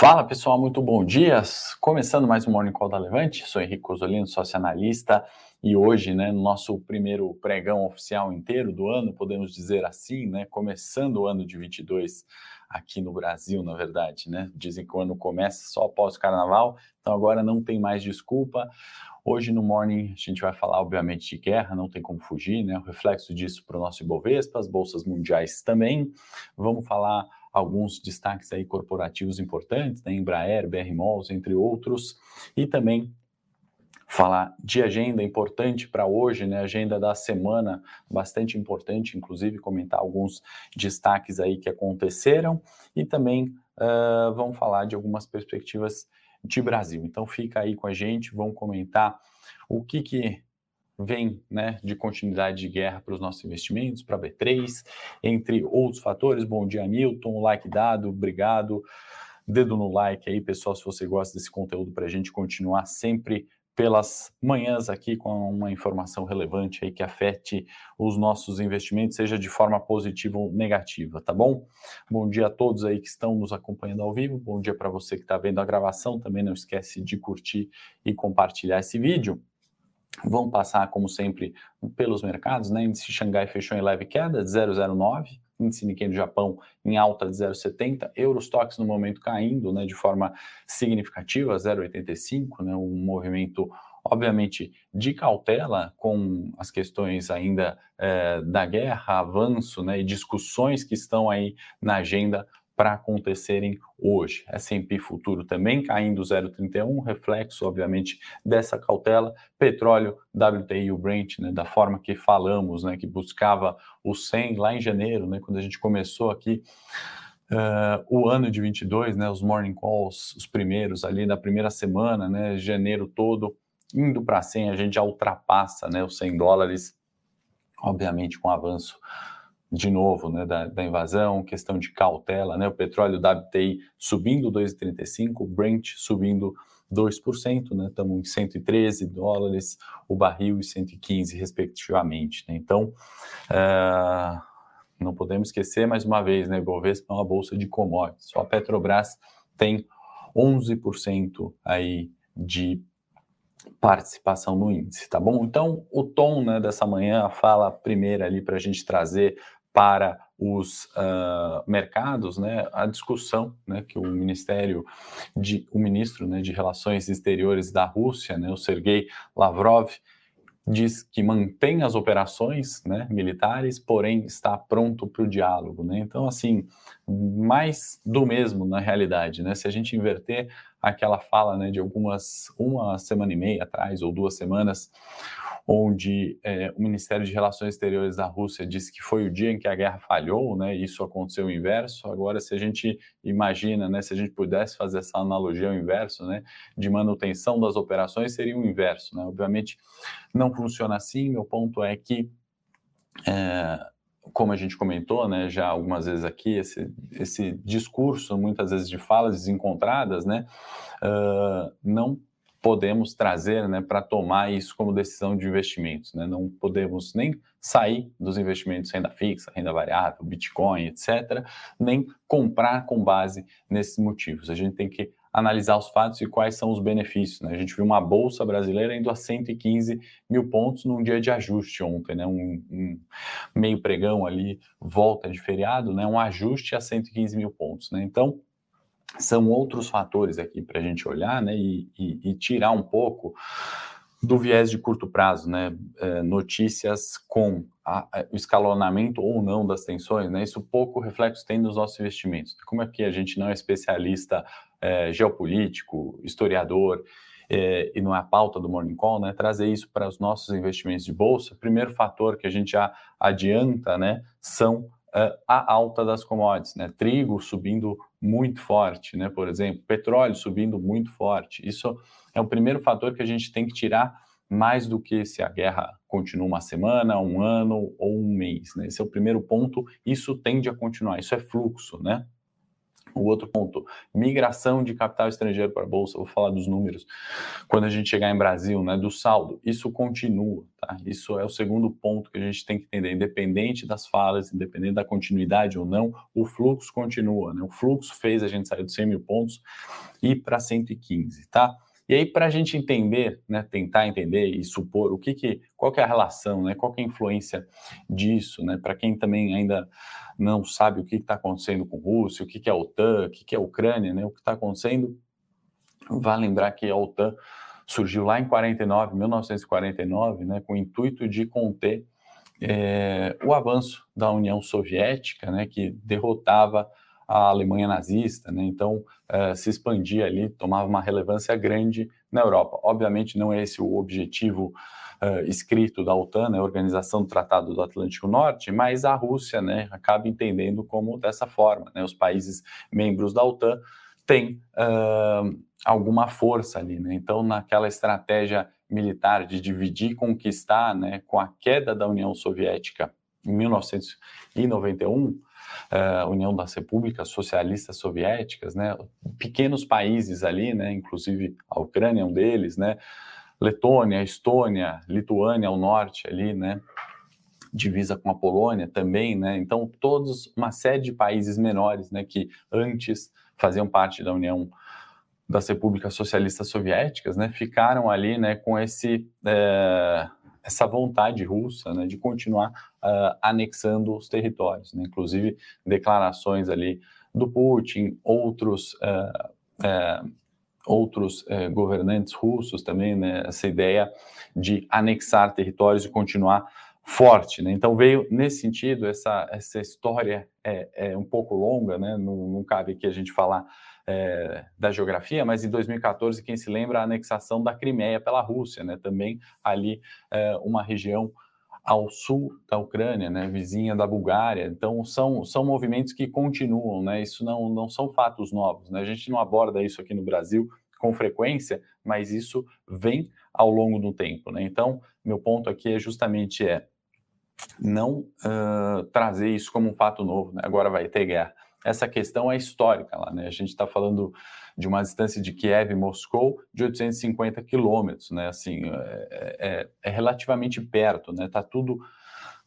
Fala pessoal, muito bom dia. Começando mais um Morning Call da Levante, sou Henrique Cosolino, sócio analista, e hoje, né, no nosso primeiro pregão oficial inteiro do ano, podemos dizer assim, né, começando o ano de 22 aqui no Brasil, na verdade, né? Dizem que o ano começa só após o carnaval, então agora não tem mais desculpa. Hoje no Morning a gente vai falar, obviamente, de guerra, não tem como fugir, né? O reflexo disso para o nosso Ibovespa, as bolsas mundiais também. Vamos falar alguns destaques aí corporativos importantes, né, Embraer, BR Malls, entre outros, e também falar de agenda importante para hoje, né? Agenda da semana bastante importante, inclusive comentar alguns destaques aí que aconteceram e também uh, vamos falar de algumas perspectivas de Brasil. Então fica aí com a gente, vamos comentar o que que vem né, de continuidade de guerra para os nossos investimentos, para a B3, entre outros fatores. Bom dia, Milton, like dado, obrigado. Dedo no like aí, pessoal, se você gosta desse conteúdo para a gente continuar sempre pelas manhãs aqui com uma informação relevante aí que afete os nossos investimentos, seja de forma positiva ou negativa, tá bom? Bom dia a todos aí que estão nos acompanhando ao vivo, bom dia para você que está vendo a gravação, também não esquece de curtir e compartilhar esse vídeo. Vão passar, como sempre, pelos mercados, né? Índice Xangai fechou em leve queda de 0,09, índice Nikkei do Japão em alta de 0,70, Eurostox no momento caindo, né, de forma significativa, 0,85, né, um movimento obviamente de cautela com as questões ainda é, da guerra, avanço, né, e discussões que estão aí na agenda para acontecerem hoje. S&P futuro também caindo 0,31, reflexo, obviamente, dessa cautela. Petróleo, WTI, o Brent, né, da forma que falamos, né, que buscava o 100 lá em janeiro, né, quando a gente começou aqui uh, o ano de 22, né, os morning calls, os primeiros ali na primeira semana, né, janeiro todo, indo para 100, a gente já ultrapassa, né, os 100 dólares, obviamente com avanço de novo, né, da, da, invasão, questão de cautela, né, o petróleo WTI subindo 2,35, o Brent subindo 2%, né, estamos em 113 dólares o barril e 115 respectivamente, né, então uh, não podemos esquecer mais uma vez, né, Bovespa é uma bolsa de commodities, só a Petrobras tem 11% aí de participação no índice, tá bom? Então, o tom né, dessa manhã, a fala primeira ali para a gente trazer para os uh, mercados, né, a discussão, né, que o Ministério de, o ministro, né, de Relações Exteriores da Rússia, né, o Sergei Lavrov, diz que mantém as operações, né, militares, porém está pronto para o diálogo, né. Então, assim, mais do mesmo na realidade, né. Se a gente inverter aquela fala, né, de algumas uma semana e meia atrás ou duas semanas onde é, o Ministério de Relações Exteriores da Rússia disse que foi o dia em que a guerra falhou, né? Isso aconteceu o inverso. Agora, se a gente imagina, né, se a gente pudesse fazer essa analogia ao inverso, né, de manutenção das operações, seria o inverso, né? Obviamente, não funciona assim. Meu ponto é que é, como a gente comentou, né, já algumas vezes aqui, esse, esse discurso, muitas vezes de falas desencontradas, né, uh, não podemos trazer né, para tomar isso como decisão de investimentos. Né? Não podemos nem sair dos investimentos renda fixa, renda variável, Bitcoin, etc., nem comprar com base nesses motivos. A gente tem que analisar os fatos e quais são os benefícios. Né? A gente viu uma bolsa brasileira indo a 115 mil pontos num dia de ajuste ontem, né? um, um meio pregão ali, volta de feriado, né? um ajuste a 115 mil pontos. Né? Então, são outros fatores aqui para a gente olhar né, e, e, e, tirar um pouco do viés de curto prazo, né, é, notícias com a, a, o escalonamento ou não das tensões, né, isso pouco reflexo tem nos nossos investimentos. Como é que a gente não é especialista é, geopolítico, historiador, é, e não é a pauta do Morning Call, né, trazer isso para os nossos investimentos de bolsa, primeiro fator que a gente já adianta, né, são uh, a alta das commodities, né, trigo subindo muito forte, né? Por exemplo, petróleo subindo muito forte. Isso é o primeiro fator que a gente tem que tirar mais do que se a guerra continua uma semana, um ano ou um mês, né? Esse é o primeiro ponto. Isso tende a continuar. Isso é fluxo, né? O outro ponto, migração de capital estrangeiro para a bolsa, vou falar dos números quando a gente chegar em Brasil, né, do saldo, isso continua, tá? Isso é o segundo ponto que a gente tem que entender, independente das falas, independente da continuidade ou não, o fluxo continua, né? O fluxo fez a gente sair dos 100 mil pontos e para 115, tá? E aí, para a gente entender, né, tentar entender e supor o que, que qual que é a relação, né, qual que é a influência disso, né, para quem também ainda não sabe o que está acontecendo com a Rússia, o que, que é a OTAN, o que, que é a Ucrânia, né, o que está acontecendo, vale lembrar que a OTAN surgiu lá em 49, 1949, né, com o intuito de conter é, o avanço da União Soviética, né, que derrotava a Alemanha nazista, né? então uh, se expandia ali, tomava uma relevância grande na Europa. Obviamente não é esse o objetivo uh, escrito da OTAN, né? Organização do Tratado do Atlântico Norte, mas a Rússia né, acaba entendendo como dessa forma. Né? Os países membros da OTAN têm uh, alguma força ali. Né? Então, naquela estratégia militar de dividir e conquistar, né, com a queda da União Soviética em 1991, uh, União das Repúblicas Socialistas Soviéticas, né, pequenos países ali, né, inclusive a Ucrânia é um deles, né, Letônia, Estônia, Lituânia ao norte ali, né, divisa com a Polônia também, né, então todos, uma série de países menores, né, que antes faziam parte da União das Repúblicas Socialistas Soviéticas, né, ficaram ali, né, com esse é, essa vontade russa né, de continuar uh, anexando os territórios, né? inclusive declarações ali do Putin, outros uh, uh, outros governantes russos também, né, essa ideia de anexar territórios e continuar forte, né? Então veio nesse sentido essa essa história é, é um pouco longa, né? Não, não cabe aqui a gente falar é, da geografia, mas em 2014, quem se lembra, a anexação da Crimeia pela Rússia, né? também ali é, uma região ao sul da Ucrânia, né, vizinha da Bulgária. Então são, são movimentos que continuam, né? Isso não, não são fatos novos, né? A gente não aborda isso aqui no Brasil com frequência, mas isso vem ao longo do tempo, né? Então meu ponto aqui é justamente é não uh, trazer isso como um fato novo, né? Agora vai ter guerra essa questão é histórica lá, né? A gente está falando de uma distância de Kiev e Moscou de 850 quilômetros, né? Assim, é, é, é, relativamente perto, né? Está tudo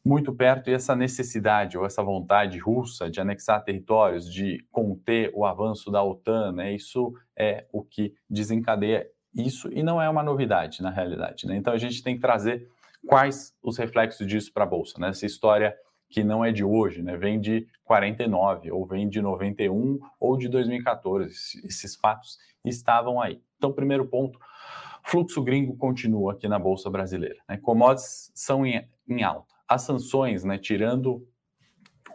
muito perto e essa necessidade ou essa vontade russa de anexar territórios, de conter o avanço da OTAN, né? Isso é o que desencadeia isso e não é uma novidade na realidade, né? Então a gente tem que trazer quais os reflexos disso para a bolsa, né? Essa história que não é de hoje, né? Vem de 49, ou vem de 91 ou de 2014. Esses fatos estavam aí. Então, primeiro ponto, fluxo gringo continua aqui na Bolsa Brasileira. Né? Commodities são em, em alta. As sanções, né, tirando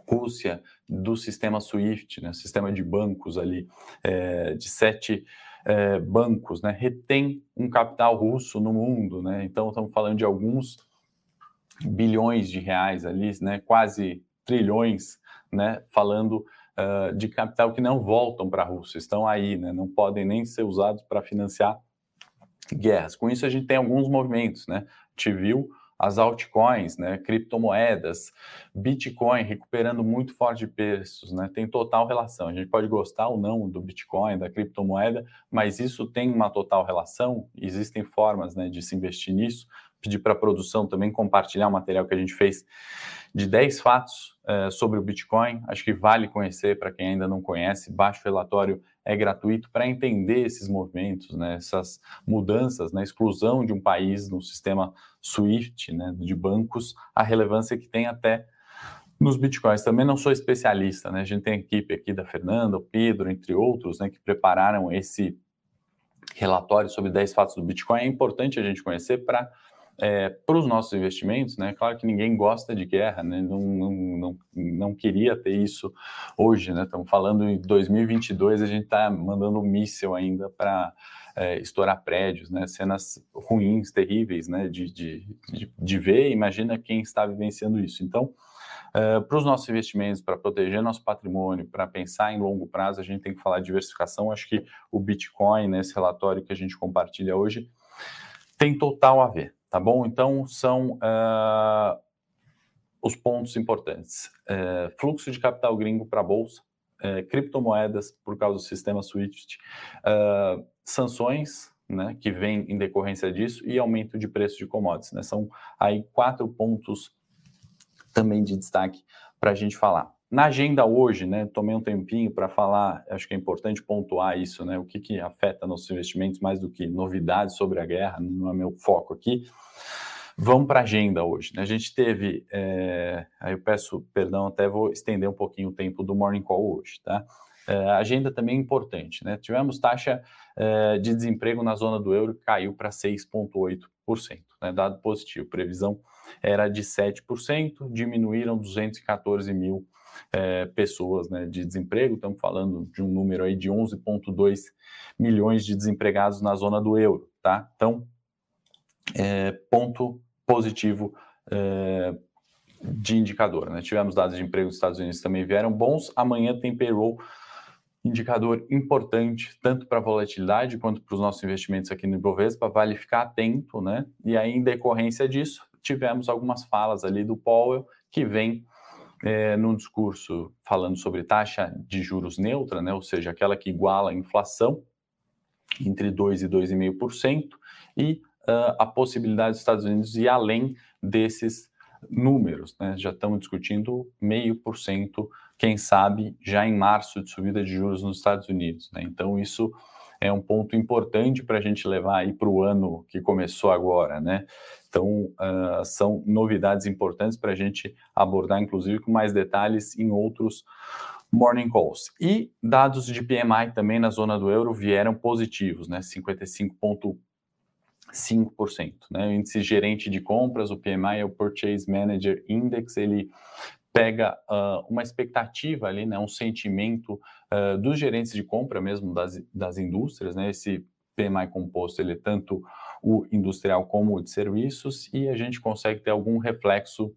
Rússia do sistema SWIFT, né, sistema de bancos ali, é, de sete é, bancos, né, retém um capital russo no mundo. Né? Então, estamos falando de alguns bilhões de reais ali, né, quase trilhões, né, falando uh, de capital que não voltam para a Rússia, estão aí, né, não podem nem ser usados para financiar guerras. Com isso, a gente tem alguns movimentos, né, gente viu as altcoins, né, criptomoedas, Bitcoin recuperando muito forte de preços, né, tem total relação. A gente pode gostar ou não do Bitcoin, da criptomoeda, mas isso tem uma total relação. Existem formas, né, de se investir nisso pedir para a produção também compartilhar o material que a gente fez de 10 fatos uh, sobre o Bitcoin. Acho que vale conhecer para quem ainda não conhece. Baixo relatório é gratuito para entender esses movimentos, né, essas mudanças na né, exclusão de um país no sistema SWIFT, né, de bancos, a relevância que tem até nos bitcoins. Também não sou especialista, né? A gente tem a equipe aqui da Fernanda, o Pedro, entre outros, né, que prepararam esse relatório sobre 10 fatos do Bitcoin. É importante a gente conhecer para é, para os nossos investimentos, né? Claro que ninguém gosta de guerra, né? Não, não, não, não queria ter isso hoje, né? Estamos falando em 2022, a gente está mandando um míssil ainda para é, estourar prédios, né? Cenas ruins, terríveis, né? De, de, de, de ver, imagina quem está vivenciando isso. Então, Uh, para os nossos investimentos, para proteger nosso patrimônio, para pensar em longo prazo, a gente tem que falar de diversificação. Acho que o Bitcoin, nesse relatório que a gente compartilha hoje, tem total a ver tá bom? Então, são uh, os pontos importantes. Uh, fluxo de capital gringo para a Bolsa, é, criptomoedas por causa do sistema SWIFT, uh, sanções né, que vem em decorrência disso e aumento de preço de commodities. Né? São aí quatro pontos também de destaque para a gente falar. Na agenda hoje, né, tomei um tempinho para falar, acho que é importante pontuar isso, né, o que, que afeta nossos investimentos mais do que novidades sobre a guerra, não é meu foco aqui. Vamos para a agenda hoje. Né? A gente teve, é, aí eu peço perdão, até vou estender um pouquinho o tempo do Morning Call hoje, tá? É, agenda também é importante, né? Tivemos taxa é, de desemprego na zona do euro caiu para 6,8%, né? Dado positivo. Previsão era de 7%, diminuíram 214 mil é, pessoas né, de desemprego, estamos falando de um número aí de 11,2 milhões de desempregados na zona do euro, tá? Então, é, ponto positivo é, de indicador, né? Tivemos dados de emprego dos Estados Unidos também vieram bons, amanhã tem payroll indicador importante tanto para a volatilidade quanto para os nossos investimentos aqui no Ibovespa, vale ficar atento, né? E aí, em decorrência disso, tivemos algumas falas ali do Powell que vem é, num discurso falando sobre taxa de juros neutra, né, ou seja, aquela que iguala a inflação entre 2% e 2,5%, e uh, a possibilidade dos Estados Unidos ir além desses números. Né? Já estamos discutindo meio por cento, quem sabe, já em março de subida de juros nos Estados Unidos. Né? Então, isso é um ponto importante para a gente levar aí para o ano que começou agora, né? Então, uh, são novidades importantes para a gente abordar, inclusive, com mais detalhes em outros morning calls. E dados de PMI também na zona do euro vieram positivos, né? 55,5%. Né? O índice gerente de compras, o PMI é o Purchase Manager Index, ele pega uh, uma expectativa ali, né, um sentimento uh, dos gerentes de compra mesmo das, das indústrias, né, esse PMI composto, ele é tanto o industrial como o de serviços, e a gente consegue ter algum reflexo,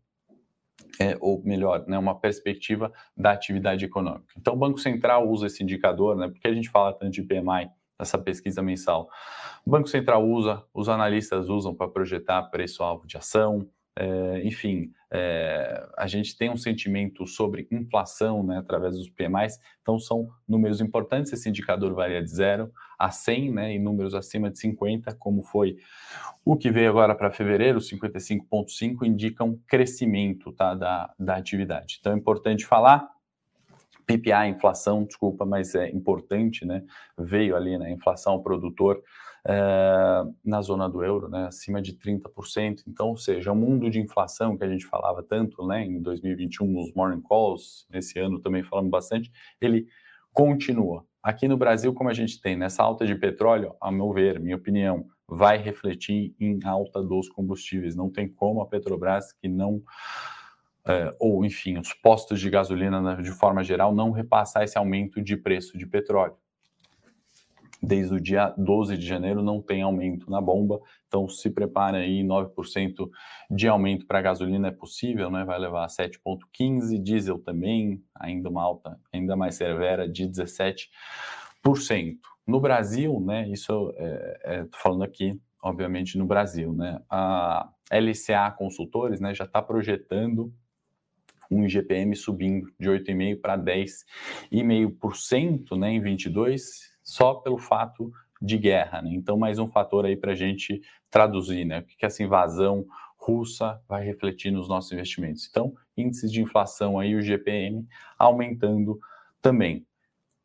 é, ou melhor, né, uma perspectiva da atividade econômica. Então, o Banco Central usa esse indicador, né, porque a gente fala tanto de PMI, essa pesquisa mensal. O Banco Central usa, os analistas usam para projetar preço-alvo de ação, é, enfim, é, a gente tem um sentimento sobre inflação né, através dos PMIs, então são números importantes. Esse indicador varia de 0 a 100, né, em números acima de 50, como foi o que veio agora para fevereiro, 55,5, indicam crescimento tá, da, da atividade. Então é importante falar. PPI, inflação, desculpa, mas é importante, né? Veio ali, né? Inflação ao produtor é, na zona do euro, né, acima de 30%. Então, ou seja, o mundo de inflação que a gente falava tanto né, em 2021 nos morning calls, nesse ano também falamos bastante, ele continua. Aqui no Brasil, como a gente tem nessa alta de petróleo, a meu ver, minha opinião, vai refletir em alta dos combustíveis. Não tem como a Petrobras que não é, ou enfim, os postos de gasolina né, de forma geral não repassar esse aumento de preço de petróleo desde o dia 12 de janeiro não tem aumento na bomba, então se prepare aí, 9% de aumento para a gasolina é possível, né? vai levar a 7,15%, diesel também, ainda uma alta ainda mais severa de 17%. No Brasil, né, isso é, é, falando aqui, obviamente, no Brasil, né, a LCA Consultores né, já está projetando um IGPM subindo de 8,5% para 10,5% né, em 22, só pelo fato de guerra. Né? Então, mais um fator aí para a gente traduzir, né? O que, que essa invasão russa vai refletir nos nossos investimentos. Então, índices de inflação aí, o GPM, aumentando também.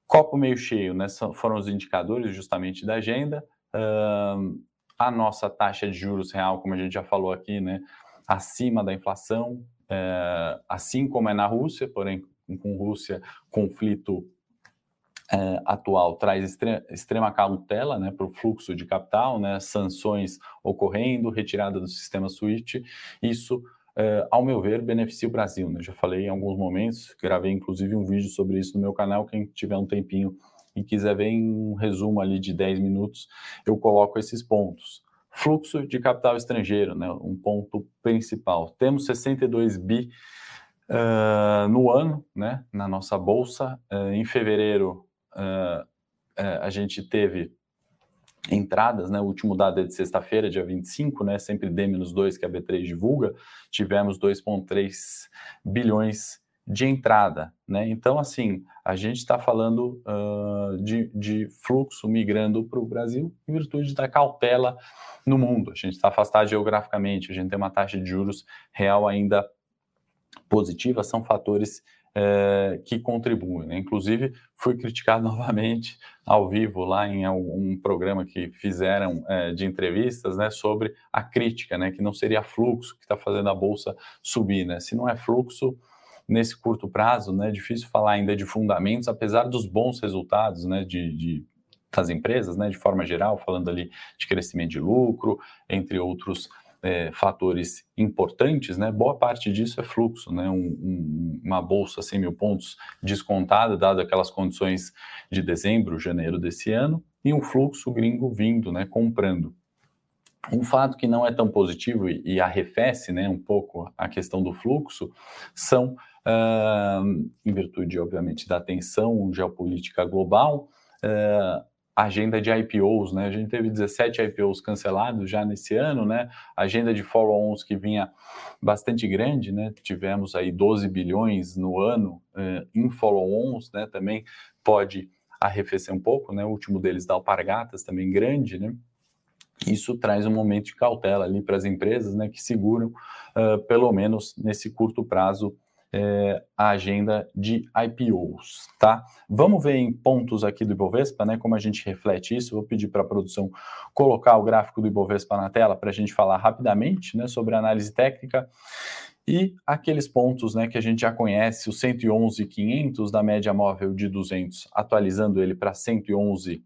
Copo meio cheio, né? Foram os indicadores justamente da agenda. Uh, a nossa taxa de juros real, como a gente já falou aqui, né? Acima da inflação, uh, assim como é na Rússia, porém com Rússia, conflito é, atual traz extre extrema cautela né, para o fluxo de capital, né, sanções ocorrendo, retirada do sistema SWIFT, isso, é, ao meu ver, beneficia o Brasil. Né? Já falei em alguns momentos, gravei inclusive um vídeo sobre isso no meu canal, quem tiver um tempinho e quiser ver em um resumo ali de 10 minutos, eu coloco esses pontos. Fluxo de capital estrangeiro, né, um ponto principal. Temos 62 bi uh, no ano, né, na nossa bolsa. Uh, em fevereiro, uh, a gente teve entradas, né? O último dado é de sexta-feira, dia 25, né? Sempre D-2 que a B3 divulga. Tivemos 2,3 bilhões de entrada, né? Então, assim, a gente está falando uh, de, de, fluxo migrando para o Brasil em virtude da cautela no mundo. A gente está afastado geograficamente, a gente tem uma taxa de juros real ainda positiva, são fatores é, que contribuem. Né? Inclusive, fui criticado novamente ao vivo lá em algum programa que fizeram é, de entrevistas né, sobre a crítica, né, que não seria fluxo que está fazendo a bolsa subir. Né? Se não é fluxo, nesse curto prazo, né, é difícil falar ainda de fundamentos, apesar dos bons resultados né, de, de das empresas, né, de forma geral, falando ali de crescimento de lucro, entre outros é, fatores importantes, né, boa parte disso é fluxo, né, um, um, uma bolsa 100 mil pontos descontada, dado aquelas condições de dezembro, janeiro desse ano, e um fluxo gringo vindo, né, comprando. Um fato que não é tão positivo e, arrefece né, um pouco a questão do fluxo são, uh, em virtude, obviamente, da tensão geopolítica global, uh, agenda de IPOs, né? A gente teve 17 IPOs cancelados já nesse ano, né? Agenda de follow-ons que vinha bastante grande, né? Tivemos aí 12 bilhões no ano uh, em follow-ons, né? Também pode arrefecer um pouco, né? O último deles da Alpargatas também grande, né? Isso traz um momento de cautela ali para as empresas, né? Que seguram, uh, pelo menos nesse curto prazo, é, a agenda de IPOs, tá? Vamos ver em pontos aqui do Ibovespa, né? Como a gente reflete isso. Vou pedir para a produção colocar o gráfico do Ibovespa na tela para a gente falar rapidamente, né? Sobre análise técnica e aqueles pontos, né? Que a gente já conhece, o 111,500 da média móvel de 200, atualizando ele para 111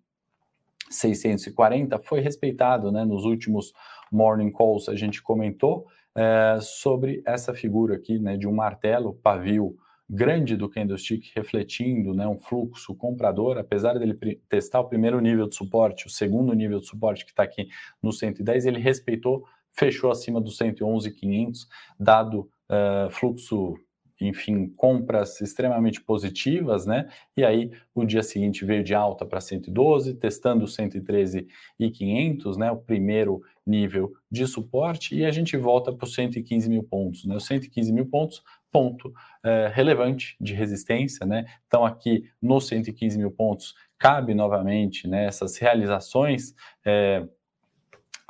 640 foi respeitado, né? Nos últimos morning calls a gente comentou é, sobre essa figura aqui, né, de um martelo, pavio grande do candlestick, refletindo né, um fluxo comprador, apesar dele testar o primeiro nível de suporte, o segundo nível de suporte que está aqui no 110, ele respeitou, fechou acima do 111,500, dado uh, fluxo enfim, compras extremamente positivas, né? E aí o dia seguinte veio de alta para 112, testando 113 e 500, né? O primeiro nível de suporte e a gente volta para os 115 mil pontos, né? Os 115 mil pontos, ponto é, relevante de resistência, né? Então aqui nos 115 mil pontos cabe novamente, né? Essas realizações é,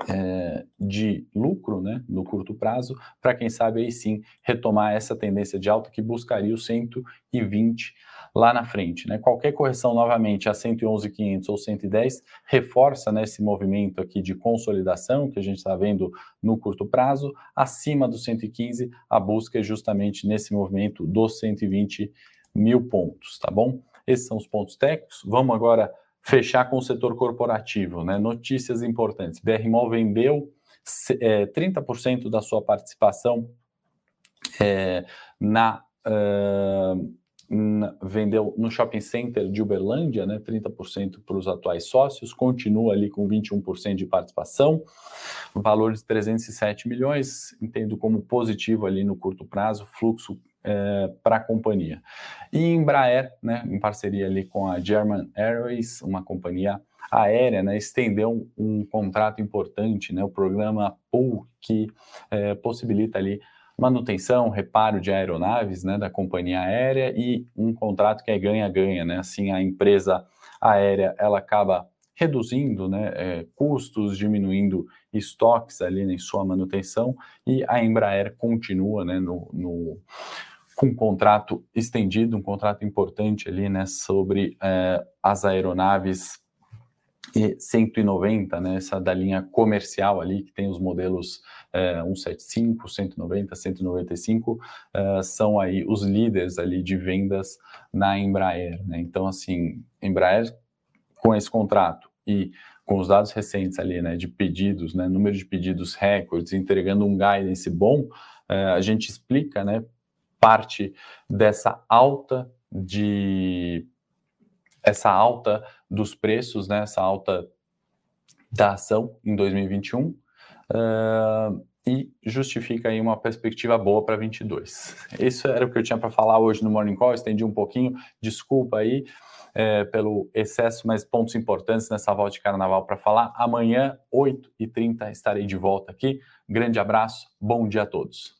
é, de lucro né, no curto prazo, para quem sabe aí sim retomar essa tendência de alta que buscaria o 120 lá na frente. Né? Qualquer correção novamente a 111,500 ou 110 reforça né, esse movimento aqui de consolidação que a gente está vendo no curto prazo. Acima do 115, a busca é justamente nesse movimento dos 120 mil pontos, tá bom? Esses são os pontos técnicos. Vamos agora fechar com o setor corporativo, né? Notícias importantes. BRMOL vendeu é, 30% da sua participação é, na, uh, na, vendeu no shopping center de Uberlândia, né? 30% para os atuais sócios, continua ali com 21% de participação, valor de 307 milhões, entendo como positivo ali no curto prazo, fluxo é, para a companhia. E Embraer, né, em parceria ali com a German Airways, uma companhia aérea, né, estendeu um, contrato importante, né, o programa POOL, que é, possibilita ali manutenção, reparo de aeronaves né, da companhia aérea e um contrato que é ganha-ganha, né? Assim, a empresa aérea ela acaba reduzindo né, é, custos, diminuindo estoques ali em sua manutenção e a Embraer continua né, no, no com um contrato estendido, um contrato importante ali, né, sobre é, as aeronaves e 190, né, essa da linha comercial ali, que tem os modelos é, 175, 190, 195, é, são aí os líderes ali de vendas na Embraer, né, então assim, Embraer com esse contrato e com os dados recentes ali, né, de pedidos, né, número de pedidos recordes, entregando um guidance bom, é, a gente explica, né, parte dessa alta de essa alta dos preços, né, essa alta da ação em 2021 uh, e justifica aí uma perspectiva boa para 22. Isso era o que eu tinha para falar hoje no Morning Call, estendi um pouquinho, desculpa aí é, pelo excesso, mas pontos importantes nessa volta de carnaval para falar. Amanhã, 8h30, estarei de volta aqui. Grande abraço, bom dia a todos.